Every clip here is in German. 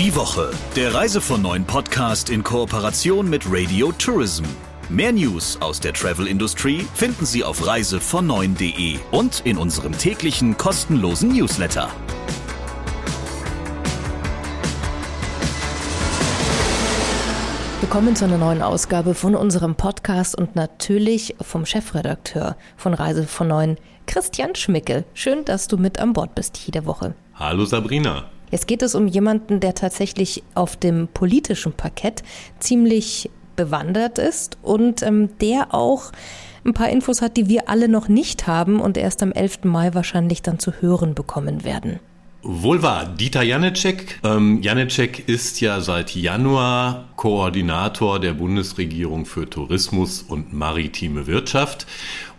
Die Woche, der Reise von neuen Podcast in Kooperation mit Radio Tourism. Mehr News aus der Travel-Industrie finden Sie auf reisevon9.de und in unserem täglichen kostenlosen Newsletter. Willkommen zu einer neuen Ausgabe von unserem Podcast und natürlich vom Chefredakteur von Reise von Neuen, Christian Schmickel. Schön, dass du mit an Bord bist jede Woche. Hallo Sabrina. Jetzt geht es um jemanden, der tatsächlich auf dem politischen Parkett ziemlich bewandert ist und ähm, der auch ein paar Infos hat, die wir alle noch nicht haben und erst am 11. Mai wahrscheinlich dann zu hören bekommen werden. Wohl wahr, Dieter Janecek. Ähm, Janecek ist ja seit Januar Koordinator der Bundesregierung für Tourismus und maritime Wirtschaft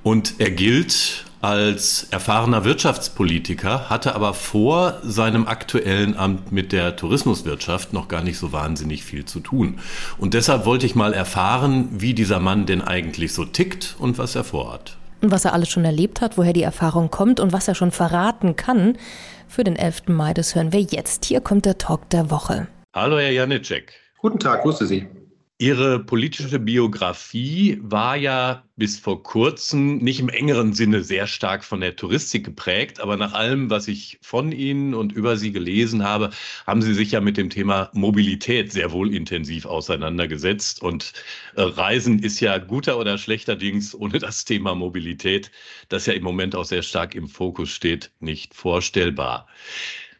und er gilt als erfahrener Wirtschaftspolitiker, hatte aber vor seinem aktuellen Amt mit der Tourismuswirtschaft noch gar nicht so wahnsinnig viel zu tun. Und deshalb wollte ich mal erfahren, wie dieser Mann denn eigentlich so tickt und was er vorhat. Und was er alles schon erlebt hat, woher die Erfahrung kommt und was er schon verraten kann für den 11. Mai, das hören wir jetzt. Hier kommt der Talk der Woche. Hallo, Herr Janicek. Guten Tag, grüße Sie. Ihre politische Biografie war ja bis vor kurzem nicht im engeren Sinne sehr stark von der Touristik geprägt, aber nach allem, was ich von Ihnen und über Sie gelesen habe, haben Sie sich ja mit dem Thema Mobilität sehr wohl intensiv auseinandergesetzt. Und äh, Reisen ist ja guter oder schlechterdings ohne das Thema Mobilität, das ja im Moment auch sehr stark im Fokus steht, nicht vorstellbar.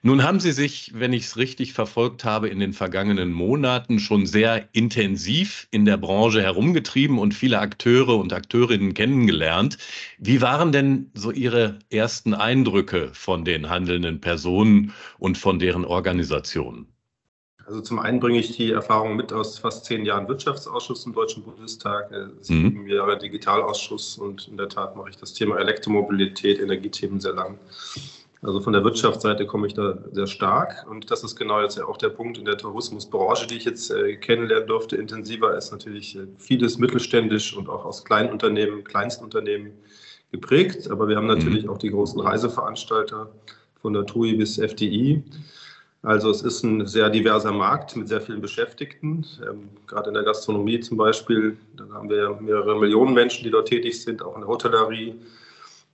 Nun haben Sie sich, wenn ich es richtig verfolgt habe, in den vergangenen Monaten schon sehr intensiv in der Branche herumgetrieben und viele Akteure und Akteurinnen kennengelernt. Wie waren denn so Ihre ersten Eindrücke von den handelnden Personen und von deren Organisationen? Also zum einen bringe ich die Erfahrung mit aus fast zehn Jahren Wirtschaftsausschuss im Deutschen Bundestag, äh, sieben mhm. Jahre Digitalausschuss und in der Tat mache ich das Thema Elektromobilität, Energiethemen sehr lang. Also von der Wirtschaftsseite komme ich da sehr stark. Und das ist genau jetzt ja auch der Punkt in der Tourismusbranche, die ich jetzt äh, kennenlernen durfte. Intensiver ist natürlich äh, vieles mittelständisch und auch aus kleinen Unternehmen, Kleinstunternehmen geprägt. Aber wir haben mhm. natürlich auch die großen Reiseveranstalter von der TUI bis FDI. Also es ist ein sehr diverser Markt mit sehr vielen Beschäftigten. Ähm, gerade in der Gastronomie zum Beispiel, da haben wir mehrere Millionen Menschen, die dort tätig sind, auch in der Hotellerie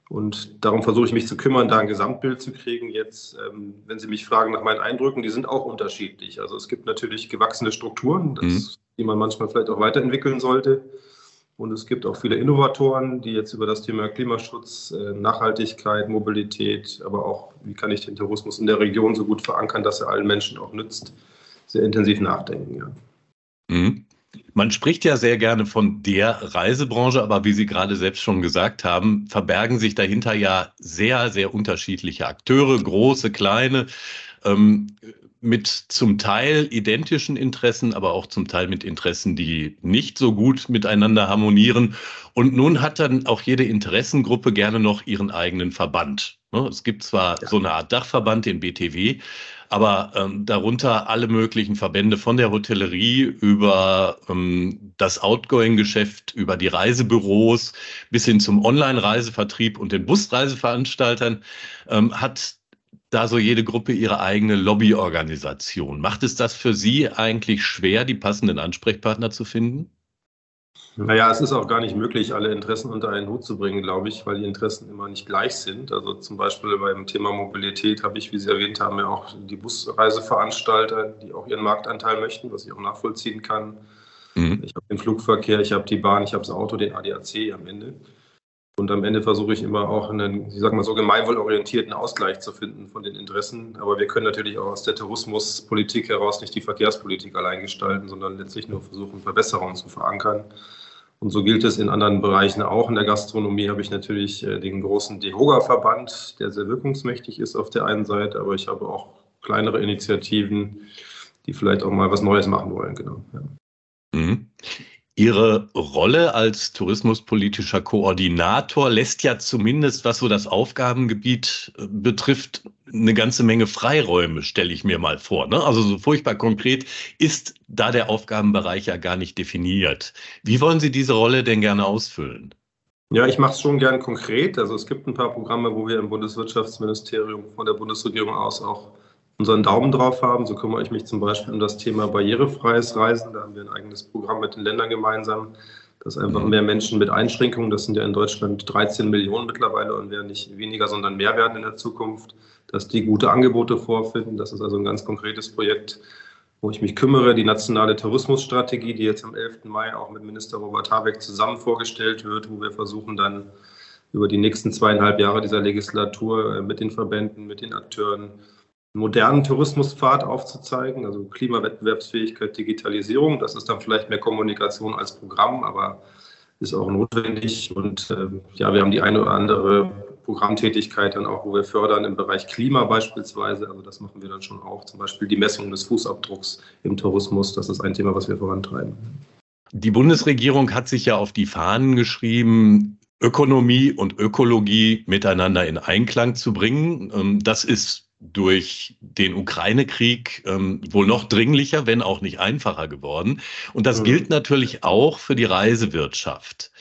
und darum versuche ich mich zu kümmern, da ein Gesamtbild zu kriegen. Jetzt, ähm, wenn Sie mich fragen nach meinen Eindrücken, die sind auch unterschiedlich. Also es gibt natürlich gewachsene Strukturen, das, mhm. die man manchmal vielleicht auch weiterentwickeln sollte. Und es gibt auch viele Innovatoren, die jetzt über das Thema Klimaschutz, äh, Nachhaltigkeit, Mobilität, aber auch, wie kann ich den Tourismus in der Region so gut verankern, dass er allen Menschen auch nützt, sehr intensiv nachdenken. Ja. Mhm. Man spricht ja sehr gerne von der Reisebranche, aber wie Sie gerade selbst schon gesagt haben, verbergen sich dahinter ja sehr, sehr unterschiedliche Akteure, große, kleine, ähm, mit zum Teil identischen Interessen, aber auch zum Teil mit Interessen, die nicht so gut miteinander harmonieren. Und nun hat dann auch jede Interessengruppe gerne noch ihren eigenen Verband. Ne, es gibt zwar ja. so eine Art Dachverband, den BTW, aber ähm, darunter alle möglichen Verbände von der Hotellerie über ähm, das Outgoing-Geschäft, über die Reisebüros bis hin zum Online-Reisevertrieb und den Busreiseveranstaltern ähm, hat da so jede Gruppe ihre eigene Lobbyorganisation. Macht es das für Sie eigentlich schwer, die passenden Ansprechpartner zu finden? Naja, es ist auch gar nicht möglich, alle Interessen unter einen Hut zu bringen, glaube ich, weil die Interessen immer nicht gleich sind. Also zum Beispiel beim Thema Mobilität habe ich, wie Sie erwähnt haben, ja auch die Busreiseveranstalter, die auch ihren Marktanteil möchten, was ich auch nachvollziehen kann. Mhm. Ich habe den Flugverkehr, ich habe die Bahn, ich habe das Auto, den ADAC am Ende. Und am Ende versuche ich immer auch einen, ich sage mal so, gemeinwohlorientierten Ausgleich zu finden von den Interessen. Aber wir können natürlich auch aus der Tourismuspolitik heraus nicht die Verkehrspolitik allein gestalten, sondern letztlich nur versuchen, Verbesserungen zu verankern. Und so gilt es in anderen Bereichen auch. In der Gastronomie habe ich natürlich äh, den großen DEHOGA-Verband, der sehr wirkungsmächtig ist auf der einen Seite, aber ich habe auch kleinere Initiativen, die vielleicht auch mal was Neues machen wollen. Genau. Ja. Mhm. Ihre Rolle als tourismuspolitischer Koordinator lässt ja zumindest, was so das Aufgabengebiet äh, betrifft, eine ganze Menge Freiräume, stelle ich mir mal vor. Ne? Also so furchtbar konkret ist da der Aufgabenbereich ja gar nicht definiert. Wie wollen Sie diese Rolle denn gerne ausfüllen? Ja, ich mache es schon gern konkret. Also es gibt ein paar Programme, wo wir im Bundeswirtschaftsministerium von der Bundesregierung aus auch unseren Daumen drauf haben. So kümmere ich mich zum Beispiel um das Thema barrierefreies Reisen. Da haben wir ein eigenes Programm mit den Ländern gemeinsam, dass einfach mhm. mehr Menschen mit Einschränkungen, das sind ja in Deutschland 13 Millionen mittlerweile und werden nicht weniger, sondern mehr werden in der Zukunft, dass die gute Angebote vorfinden. Das ist also ein ganz konkretes Projekt, wo ich mich kümmere. Die nationale Tourismusstrategie, die jetzt am 11. Mai auch mit Minister Robert Habeck zusammen vorgestellt wird, wo wir versuchen dann über die nächsten zweieinhalb Jahre dieser Legislatur äh, mit den Verbänden, mit den Akteuren modernen Tourismuspfad aufzuzeigen, also Klimawettbewerbsfähigkeit, Digitalisierung. Das ist dann vielleicht mehr Kommunikation als Programm, aber ist auch notwendig. Und äh, ja, wir haben die eine oder andere Programmtätigkeit dann auch, wo wir fördern im Bereich Klima beispielsweise. Also das machen wir dann schon auch. Zum Beispiel die Messung des Fußabdrucks im Tourismus. Das ist ein Thema, was wir vorantreiben. Die Bundesregierung hat sich ja auf die Fahnen geschrieben, Ökonomie und Ökologie miteinander in Einklang zu bringen. Ähm, das ist durch den Ukraine-Krieg ähm, wohl noch dringlicher, wenn auch nicht einfacher geworden. Und das mhm. gilt natürlich auch für die Reisewirtschaft.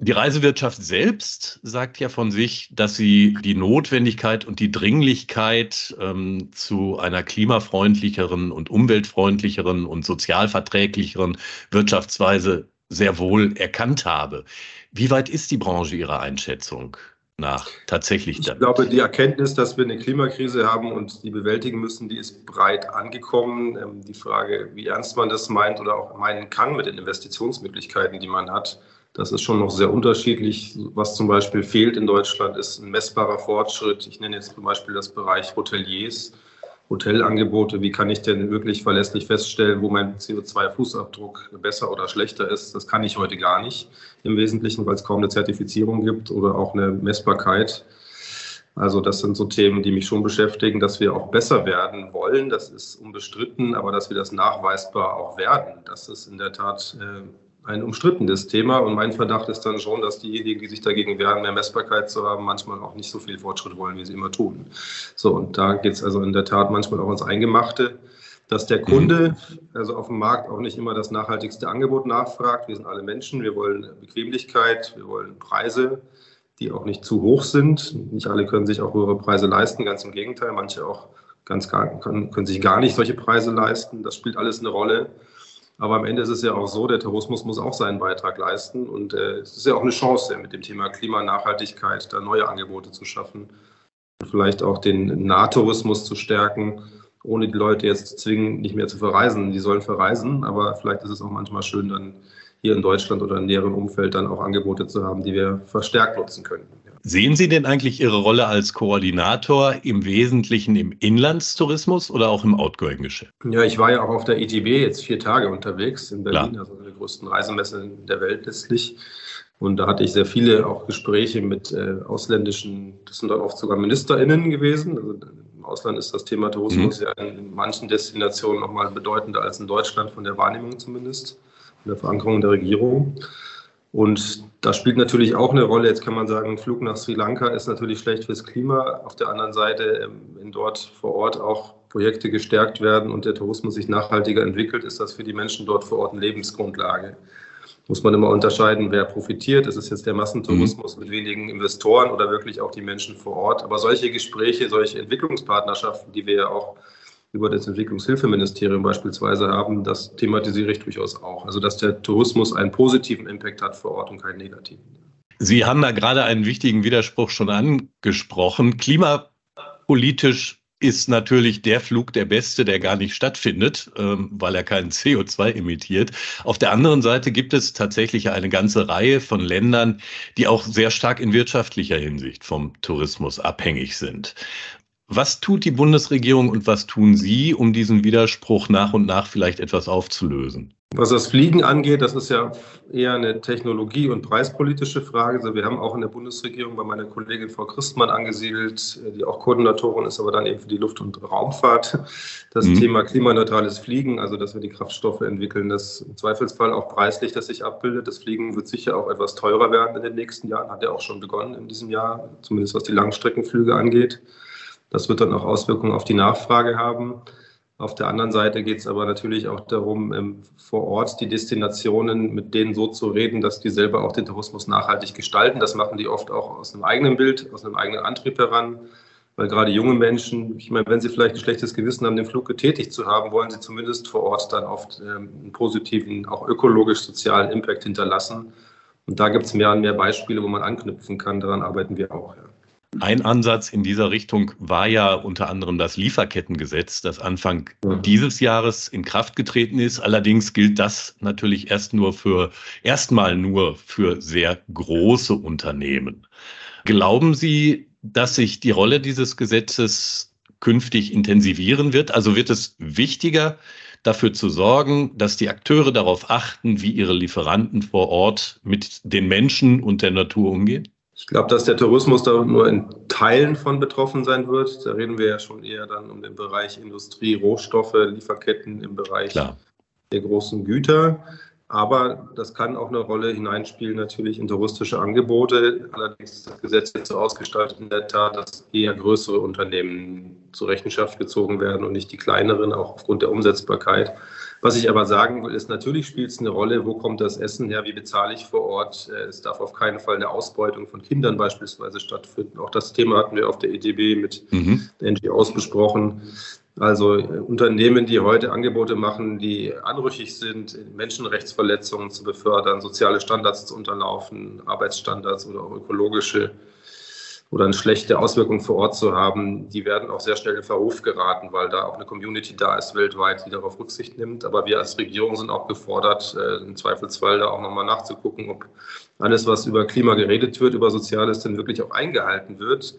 Die Reisewirtschaft selbst sagt ja von sich, dass sie die Notwendigkeit und die Dringlichkeit ähm, zu einer klimafreundlicheren und umweltfreundlicheren und sozialverträglicheren Wirtschaftsweise sehr wohl erkannt habe. Wie weit ist die Branche Ihrer Einschätzung? Nach tatsächlich? Ich glaube, die Erkenntnis, dass wir eine Klimakrise haben und die bewältigen müssen, die ist breit angekommen. Ähm, die Frage, wie ernst man das meint oder auch meinen kann mit den Investitionsmöglichkeiten, die man hat, das ist schon noch sehr unterschiedlich. Was zum Beispiel fehlt in Deutschland, ist ein messbarer Fortschritt. Ich nenne jetzt zum Beispiel das Bereich Hoteliers. Hotelangebote, wie kann ich denn wirklich verlässlich feststellen, wo mein CO2-Fußabdruck besser oder schlechter ist? Das kann ich heute gar nicht im Wesentlichen, weil es kaum eine Zertifizierung gibt oder auch eine Messbarkeit. Also das sind so Themen, die mich schon beschäftigen, dass wir auch besser werden wollen. Das ist unbestritten, aber dass wir das nachweisbar auch werden, das ist in der Tat äh, ein umstrittenes Thema. Und mein Verdacht ist dann schon, dass diejenigen, die sich dagegen wehren, mehr Messbarkeit zu haben, manchmal auch nicht so viel Fortschritt wollen, wie sie immer tun. So, und da geht es also in der Tat manchmal auch ins Eingemachte, dass der Kunde also auf dem Markt auch nicht immer das nachhaltigste Angebot nachfragt. Wir sind alle Menschen, wir wollen Bequemlichkeit, wir wollen Preise, die auch nicht zu hoch sind. Nicht alle können sich auch höhere Preise leisten, ganz im Gegenteil, manche auch ganz gar, können, können sich gar nicht solche Preise leisten. Das spielt alles eine Rolle. Aber am Ende ist es ja auch so, der Tourismus muss auch seinen Beitrag leisten. Und äh, es ist ja auch eine Chance, mit dem Thema Klimanachhaltigkeit da neue Angebote zu schaffen. Und vielleicht auch den Nahtourismus zu stärken, ohne die Leute jetzt zu zwingen, nicht mehr zu verreisen. Die sollen verreisen, aber vielleicht ist es auch manchmal schön, dann hier in Deutschland oder im näheren Umfeld dann auch Angebote zu haben, die wir verstärkt nutzen können. Sehen Sie denn eigentlich Ihre Rolle als Koordinator im Wesentlichen im Inlandstourismus oder auch im Outgoing-Geschäft? Ja, ich war ja auch auf der ITB jetzt vier Tage unterwegs in Berlin, Klar. also der größten Reisemesse der Welt letztlich. Und da hatte ich sehr viele auch Gespräche mit äh, ausländischen, das sind dann oft sogar MinisterInnen gewesen. Also Im Ausland ist das Thema Tourismus mhm. ja in manchen Destinationen nochmal bedeutender als in Deutschland, von der Wahrnehmung zumindest, von der Verankerung der Regierung. Und das spielt natürlich auch eine Rolle. Jetzt kann man sagen, ein Flug nach Sri Lanka ist natürlich schlecht fürs Klima. Auf der anderen Seite, ähm, wenn dort vor Ort auch Projekte gestärkt werden und der Tourismus sich nachhaltiger entwickelt, ist das für die Menschen dort vor Ort eine Lebensgrundlage. Muss man immer unterscheiden, wer profitiert. Ist es jetzt der Massentourismus mhm. mit wenigen Investoren oder wirklich auch die Menschen vor Ort? Aber solche Gespräche, solche Entwicklungspartnerschaften, die wir ja auch über das Entwicklungshilfeministerium beispielsweise haben, das thematisiere ich durchaus auch. Also dass der Tourismus einen positiven Impact hat vor Ort und keinen negativen. Sie haben da gerade einen wichtigen Widerspruch schon angesprochen. Klimapolitisch ist natürlich der Flug der beste, der gar nicht stattfindet, ähm, weil er keinen CO2 emittiert. Auf der anderen Seite gibt es tatsächlich eine ganze Reihe von Ländern, die auch sehr stark in wirtschaftlicher Hinsicht vom Tourismus abhängig sind. Was tut die Bundesregierung und was tun Sie, um diesen Widerspruch nach und nach vielleicht etwas aufzulösen? Was das Fliegen angeht, das ist ja eher eine technologie- und preispolitische Frage. Also wir haben auch in der Bundesregierung bei meiner Kollegin Frau Christmann angesiedelt, die auch Koordinatorin ist, aber dann eben für die Luft- und Raumfahrt, das mhm. Thema klimaneutrales Fliegen, also dass wir die Kraftstoffe entwickeln, das im Zweifelsfall auch preislich das sich abbildet. Das Fliegen wird sicher auch etwas teurer werden in den nächsten Jahren, hat ja auch schon begonnen in diesem Jahr, zumindest was die Langstreckenflüge angeht. Das wird dann auch Auswirkungen auf die Nachfrage haben. Auf der anderen Seite geht es aber natürlich auch darum, ähm, vor Ort die Destinationen mit denen so zu reden, dass die selber auch den Tourismus nachhaltig gestalten. Das machen die oft auch aus einem eigenen Bild, aus einem eigenen Antrieb heran. weil gerade junge Menschen, ich meine, wenn sie vielleicht ein schlechtes Gewissen haben, den Flug getätigt zu haben, wollen sie zumindest vor Ort dann oft ähm, einen positiven, auch ökologisch-sozialen Impact hinterlassen. Und da gibt es mehr und mehr Beispiele, wo man anknüpfen kann. Daran arbeiten wir auch. Ja. Ein Ansatz in dieser Richtung war ja unter anderem das Lieferkettengesetz, das Anfang dieses Jahres in Kraft getreten ist. Allerdings gilt das natürlich erst nur für, erstmal nur für sehr große Unternehmen. Glauben Sie, dass sich die Rolle dieses Gesetzes künftig intensivieren wird? Also wird es wichtiger, dafür zu sorgen, dass die Akteure darauf achten, wie ihre Lieferanten vor Ort mit den Menschen und der Natur umgehen? Ich glaube, dass der Tourismus da nur in Teilen von betroffen sein wird. Da reden wir ja schon eher dann um den Bereich Industrie, Rohstoffe, Lieferketten im Bereich Klar. der großen Güter. Aber das kann auch eine Rolle hineinspielen, natürlich in touristische Angebote. Allerdings ist das Gesetz jetzt so ausgestaltet in der Tat, dass eher größere Unternehmen zur Rechenschaft gezogen werden und nicht die kleineren, auch aufgrund der Umsetzbarkeit. Was ich aber sagen will, ist, natürlich spielt es eine Rolle, wo kommt das Essen her, wie bezahle ich vor Ort. Äh, es darf auf keinen Fall eine Ausbeutung von Kindern beispielsweise stattfinden. Auch das Thema hatten wir auf der EDB mit mhm. NGOs besprochen. Also äh, Unternehmen, die heute Angebote machen, die anrüchig sind, Menschenrechtsverletzungen zu befördern, soziale Standards zu unterlaufen, Arbeitsstandards oder auch ökologische oder eine schlechte Auswirkung vor Ort zu haben, die werden auch sehr schnell in Verruf geraten, weil da auch eine Community da ist weltweit, die darauf Rücksicht nimmt. Aber wir als Regierung sind auch gefordert, äh, im Zweifelsfall da auch nochmal nachzugucken, ob alles, was über Klima geredet wird, über Soziales, denn wirklich auch eingehalten wird.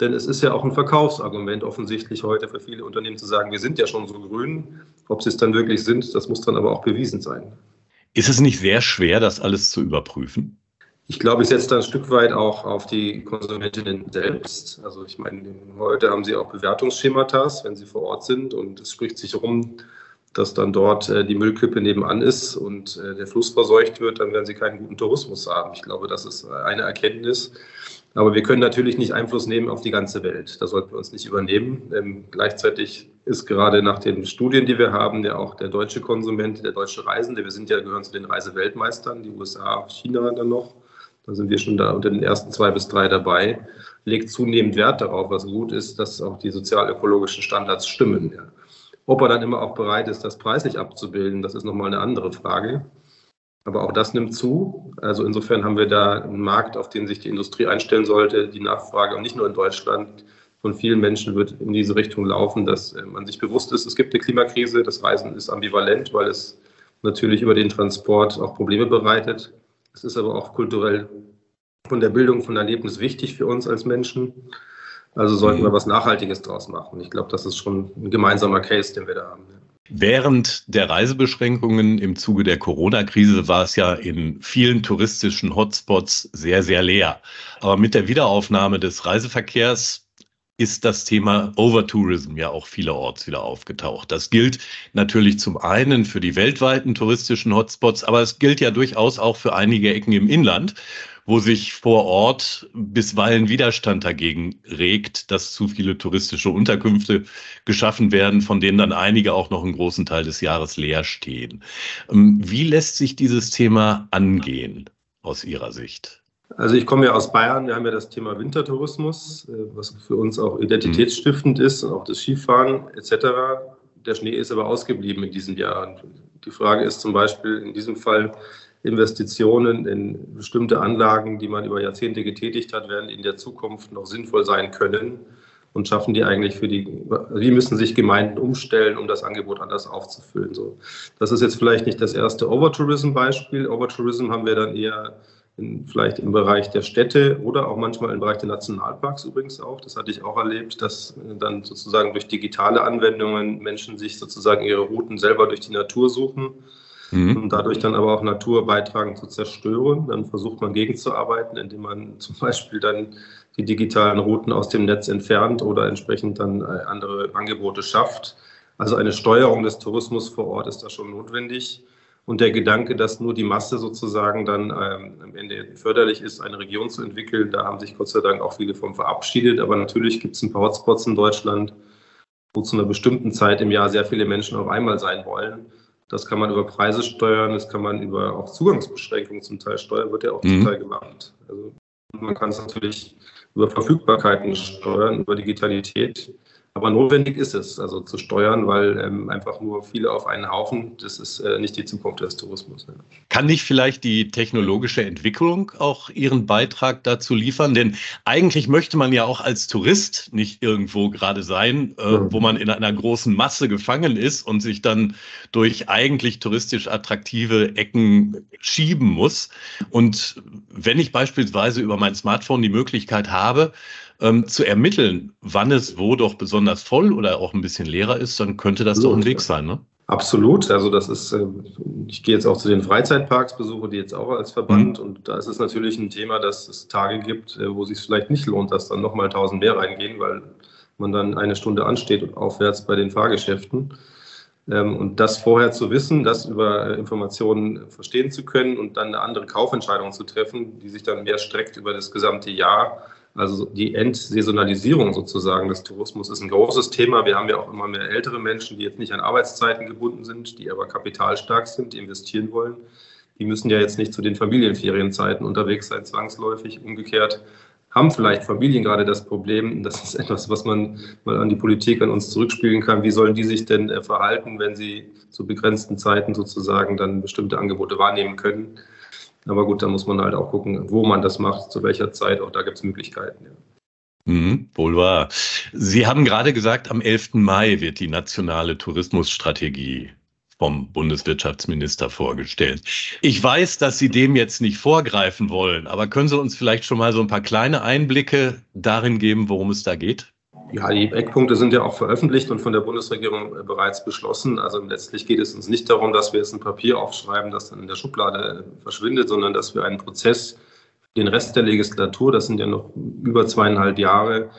Denn es ist ja auch ein Verkaufsargument offensichtlich heute für viele Unternehmen zu sagen, wir sind ja schon so grün. Ob sie es dann wirklich sind, das muss dann aber auch bewiesen sein. Ist es nicht sehr schwer, das alles zu überprüfen? Ich glaube, ich setze da ein Stück weit auch auf die Konsumentinnen selbst. Also ich meine, heute haben sie auch Bewertungsschematas, wenn sie vor Ort sind und es spricht sich rum, dass dann dort äh, die Müllkippe nebenan ist und äh, der Fluss verseucht wird, dann werden sie keinen guten Tourismus haben. Ich glaube, das ist eine Erkenntnis. Aber wir können natürlich nicht Einfluss nehmen auf die ganze Welt. Das sollten wir uns nicht übernehmen. Ähm, gleichzeitig ist gerade nach den Studien, die wir haben, ja auch der deutsche Konsument, der deutsche Reisende, wir sind ja gehören zu den Reiseweltmeistern, die USA, China dann noch, da sind wir schon da unter den ersten zwei bis drei dabei, legt zunehmend Wert darauf, was gut ist, dass auch die sozial-ökologischen Standards stimmen. Ja. Ob er dann immer auch bereit ist, das preislich abzubilden, das ist nochmal eine andere Frage. Aber auch das nimmt zu. Also insofern haben wir da einen Markt, auf den sich die Industrie einstellen sollte. Die Nachfrage, und nicht nur in Deutschland, von vielen Menschen wird in diese Richtung laufen, dass äh, man sich bewusst ist, es gibt eine Klimakrise. Das Reisen ist ambivalent, weil es natürlich über den Transport auch Probleme bereitet. Es ist aber auch kulturell von der Bildung von Erlebnis wichtig für uns als Menschen. Also sollten wir mhm. was Nachhaltiges draus machen. Ich glaube, das ist schon ein gemeinsamer Case, den wir da haben. Während der Reisebeschränkungen im Zuge der Corona-Krise war es ja in vielen touristischen Hotspots sehr, sehr leer. Aber mit der Wiederaufnahme des Reiseverkehrs ist das Thema Overtourism ja auch vielerorts wieder aufgetaucht. Das gilt natürlich zum einen für die weltweiten touristischen Hotspots, aber es gilt ja durchaus auch für einige Ecken im Inland, wo sich vor Ort bisweilen Widerstand dagegen regt, dass zu viele touristische Unterkünfte geschaffen werden, von denen dann einige auch noch einen großen Teil des Jahres leer stehen. Ähm, wie lässt sich dieses Thema angehen aus Ihrer Sicht? Also ich komme ja aus Bayern, wir haben ja das Thema Wintertourismus, äh, was für uns auch identitätsstiftend ist und auch das Skifahren etc. Der Schnee ist aber ausgeblieben in diesem Jahr. Die Frage ist zum Beispiel in diesem Fall Investitionen in bestimmte Anlagen, die man über Jahrzehnte getätigt hat, werden in der Zukunft noch sinnvoll sein können und schaffen die eigentlich für die, wie müssen sich Gemeinden umstellen, um das Angebot anders aufzufüllen. So. Das ist jetzt vielleicht nicht das erste Overtourism-Beispiel. Overtourism haben wir dann eher in, vielleicht im Bereich der Städte oder auch manchmal im Bereich der Nationalparks übrigens auch. Das hatte ich auch erlebt, dass dann sozusagen durch digitale Anwendungen Menschen sich sozusagen ihre Routen selber durch die Natur suchen mhm. und dadurch dann aber auch Natur beitragen zu zerstören. Dann versucht man gegenzuarbeiten, indem man zum Beispiel dann die digitalen Routen aus dem Netz entfernt oder entsprechend dann äh, andere Angebote schafft. Also eine Steuerung des Tourismus vor Ort ist da schon notwendig. Und der Gedanke, dass nur die Masse sozusagen dann ähm, am Ende förderlich ist, eine Region zu entwickeln, da haben sich Gott sei Dank auch viele von verabschiedet. Aber natürlich gibt es ein paar Hotspots in Deutschland, wo zu einer bestimmten Zeit im Jahr sehr viele Menschen auf einmal sein wollen. Das kann man über Preise steuern, das kann man über auch Zugangsbeschränkungen zum Teil steuern, wird ja auch mhm. zum Teil gemacht. Also Man kann es natürlich über Verfügbarkeiten steuern, über Digitalität. Aber notwendig ist es, also zu steuern, weil ähm, einfach nur viele auf einen Haufen, das ist äh, nicht die Zukunft des Tourismus. Ja. Kann nicht vielleicht die technologische Entwicklung auch ihren Beitrag dazu liefern? Denn eigentlich möchte man ja auch als Tourist nicht irgendwo gerade sein, äh, mhm. wo man in einer großen Masse gefangen ist und sich dann durch eigentlich touristisch attraktive Ecken schieben muss. Und wenn ich beispielsweise über mein Smartphone die Möglichkeit habe, ähm, zu ermitteln, wann es wo doch besonders voll oder auch ein bisschen leerer ist, dann könnte das Absolut. doch ein Weg sein, ne? Absolut. Also das ist, äh, ich gehe jetzt auch zu den Freizeitparks, besuche die jetzt auch als Verband mhm. und da ist es natürlich ein Thema, dass es Tage gibt, äh, wo es sich vielleicht nicht lohnt, dass dann nochmal 1000 mehr reingehen, weil man dann eine Stunde ansteht und aufwärts bei den Fahrgeschäften. Ähm, und das vorher zu wissen, das über äh, Informationen verstehen zu können und dann eine andere Kaufentscheidung zu treffen, die sich dann mehr streckt über das gesamte Jahr, also die Entsaisonalisierung sozusagen des Tourismus ist ein großes Thema. Wir haben ja auch immer mehr ältere Menschen, die jetzt nicht an Arbeitszeiten gebunden sind, die aber kapitalstark sind, die investieren wollen. Die müssen ja jetzt nicht zu den Familienferienzeiten unterwegs sein, zwangsläufig. Umgekehrt haben vielleicht Familien gerade das Problem, das ist etwas, was man mal an die Politik, an uns zurückspielen kann. Wie sollen die sich denn äh, verhalten, wenn sie zu begrenzten Zeiten sozusagen dann bestimmte Angebote wahrnehmen können? Aber gut, da muss man halt auch gucken, wo man das macht, zu welcher Zeit. Auch da gibt es Möglichkeiten. Ja. Mhm, wohl wahr. Sie haben gerade gesagt, am 11. Mai wird die nationale Tourismusstrategie vom Bundeswirtschaftsminister vorgestellt. Ich weiß, dass Sie dem jetzt nicht vorgreifen wollen, aber können Sie uns vielleicht schon mal so ein paar kleine Einblicke darin geben, worum es da geht? Ja, die Eckpunkte sind ja auch veröffentlicht und von der Bundesregierung äh, bereits beschlossen. Also letztlich geht es uns nicht darum, dass wir jetzt ein Papier aufschreiben, das dann in der Schublade äh, verschwindet, sondern dass wir einen Prozess den Rest der Legislatur, das sind ja noch über zweieinhalb Jahre,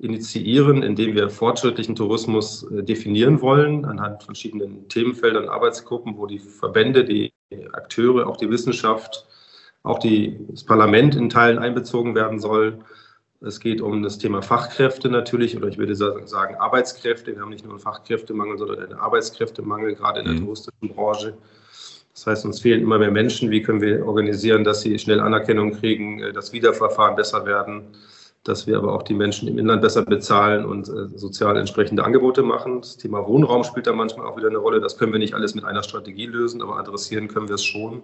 initiieren, indem wir fortschrittlichen Tourismus äh, definieren wollen, anhand verschiedenen Themenfeldern, Arbeitsgruppen, wo die Verbände, die Akteure, auch die Wissenschaft, auch die, das Parlament in Teilen einbezogen werden soll es geht um das Thema Fachkräfte natürlich, oder ich würde sagen Arbeitskräfte. Wir haben nicht nur einen Fachkräftemangel, sondern einen Arbeitskräftemangel, gerade in der mhm. touristischen Branche. Das heißt, uns fehlen immer mehr Menschen. Wie können wir organisieren, dass sie schnell Anerkennung kriegen, äh, dass Wiederverfahren besser werden, dass wir aber auch die Menschen im Inland besser bezahlen und äh, sozial entsprechende Angebote machen. Das Thema Wohnraum spielt da manchmal auch wieder eine Rolle. Das können wir nicht alles mit einer Strategie lösen, aber adressieren können wir es schon.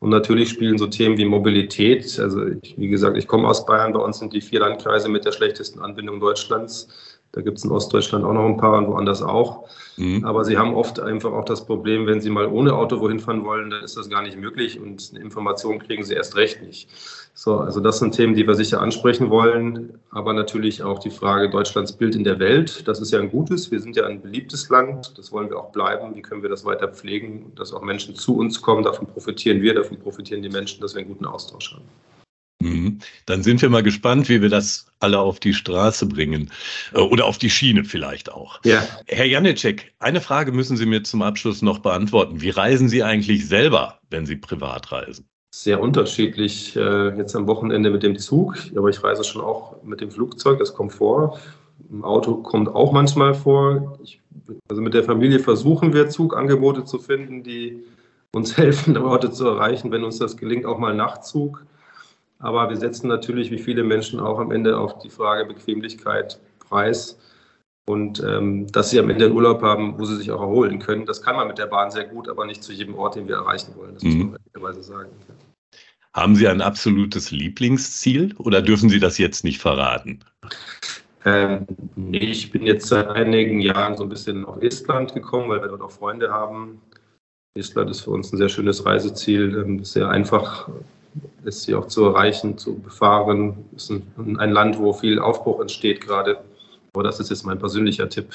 Und natürlich spielen so Themen wie Mobilität, also ich, wie gesagt, ich komme aus Bayern, bei uns sind die vier Landkreise mit der schlechtesten Anbindung Deutschlands. Da gibt es in Ostdeutschland auch noch ein paar und woanders auch. Mhm. Aber sie haben oft einfach auch das Problem, wenn sie mal ohne Auto wohin fahren wollen, dann ist das gar nicht möglich und eine Information kriegen sie erst recht nicht. So, also das sind Themen, die wir sicher ansprechen wollen, aber natürlich auch die Frage Deutschlands Bild in der Welt. Das ist ja ein gutes. Wir sind ja ein beliebtes Land. Das wollen wir auch bleiben. Wie können wir das weiter pflegen, dass auch Menschen zu uns kommen? Davon profitieren wir, davon profitieren die Menschen, dass wir einen guten Austausch haben. Dann sind wir mal gespannt, wie wir das alle auf die Straße bringen äh, oder auf die Schiene vielleicht auch. Ja. Herr Janicek, eine Frage müssen Sie mir zum Abschluss noch beantworten. Wie reisen Sie eigentlich selber, wenn Sie privat reisen? Sehr unterschiedlich. Äh, jetzt am Wochenende mit dem Zug, aber ich reise schon auch mit dem Flugzeug, das kommt vor. Im Auto kommt auch manchmal vor. Ich, also mit der Familie versuchen wir Zugangebote zu finden, die uns helfen, Orte zu erreichen, wenn uns das gelingt, auch mal Nachtzug. Aber wir setzen natürlich, wie viele Menschen auch am Ende auf die Frage Bequemlichkeit, Preis und ähm, dass sie am Ende einen Urlaub haben, wo sie sich auch erholen können. Das kann man mit der Bahn sehr gut, aber nicht zu jedem Ort, den wir erreichen wollen. Das mhm. muss man ehrlicherweise sagen. Haben Sie ein absolutes Lieblingsziel oder dürfen Sie das jetzt nicht verraten? Ähm, ich bin jetzt seit einigen Jahren so ein bisschen auf Estland gekommen, weil wir dort auch Freunde haben. Estland ist für uns ein sehr schönes Reiseziel, ähm, sehr einfach ist sie auch zu erreichen, zu befahren. Es ist ein, ein, Land, wo viel Aufbruch entsteht gerade. Aber das ist jetzt mein persönlicher Tipp.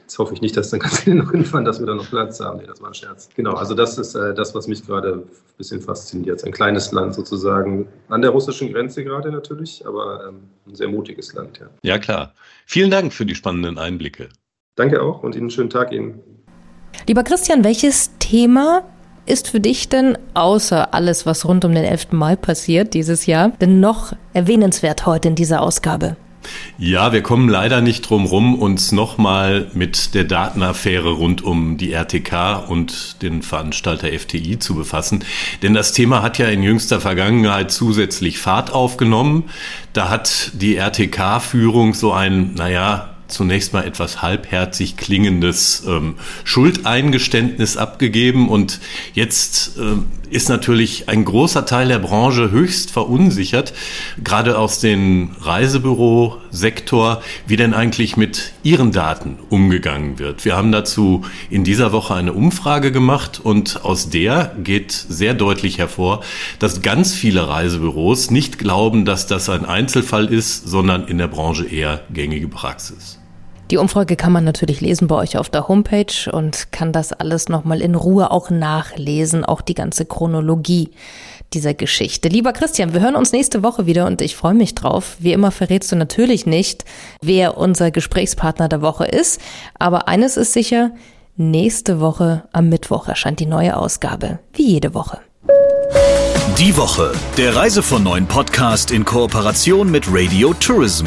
Jetzt hoffe ich nicht, dass dann ganz viele noch hinfahren, dass wir da noch Platz haben. Nee, das war ein Scherz. Genau, also das ist äh, das, was mich gerade ein bisschen fasziniert. Ein kleines Land sozusagen, an der russischen Grenze gerade natürlich, aber ähm, ein sehr mutiges Land, ja. Ja, klar. Vielen Dank für die spannenden Einblicke. Danke auch und Ihnen einen schönen Tag Ihnen. Lieber Christian, welches Thema ist für dich denn, außer alles, was rund um den 11. Mai passiert dieses Jahr, denn noch erwähnenswert heute in dieser Ausgabe? Ja, wir kommen leider nicht drum rum, uns nochmal mit der Datenaffäre rund um die RTK und den Veranstalter FTI zu befassen. Denn das Thema hat ja in jüngster Vergangenheit zusätzlich Fahrt aufgenommen. Da hat die RTK-Führung so ein, naja, zunächst mal etwas halbherzig klingendes ähm, Schuldeingeständnis abgegeben und jetzt äh, ist natürlich ein großer Teil der Branche höchst verunsichert, gerade aus dem Reisebürosektor, wie denn eigentlich mit ihren Daten umgegangen wird. Wir haben dazu in dieser Woche eine Umfrage gemacht und aus der geht sehr deutlich hervor, dass ganz viele Reisebüros nicht glauben, dass das ein Einzelfall ist, sondern in der Branche eher gängige Praxis. Die Umfrage kann man natürlich lesen bei euch auf der Homepage und kann das alles nochmal in Ruhe auch nachlesen, auch die ganze Chronologie dieser Geschichte. Lieber Christian, wir hören uns nächste Woche wieder und ich freue mich drauf. Wie immer verrätst du natürlich nicht, wer unser Gesprächspartner der Woche ist, aber eines ist sicher, nächste Woche am Mittwoch erscheint die neue Ausgabe, wie jede Woche. Die Woche, der Reise von neuen Podcast in Kooperation mit Radio Tourism.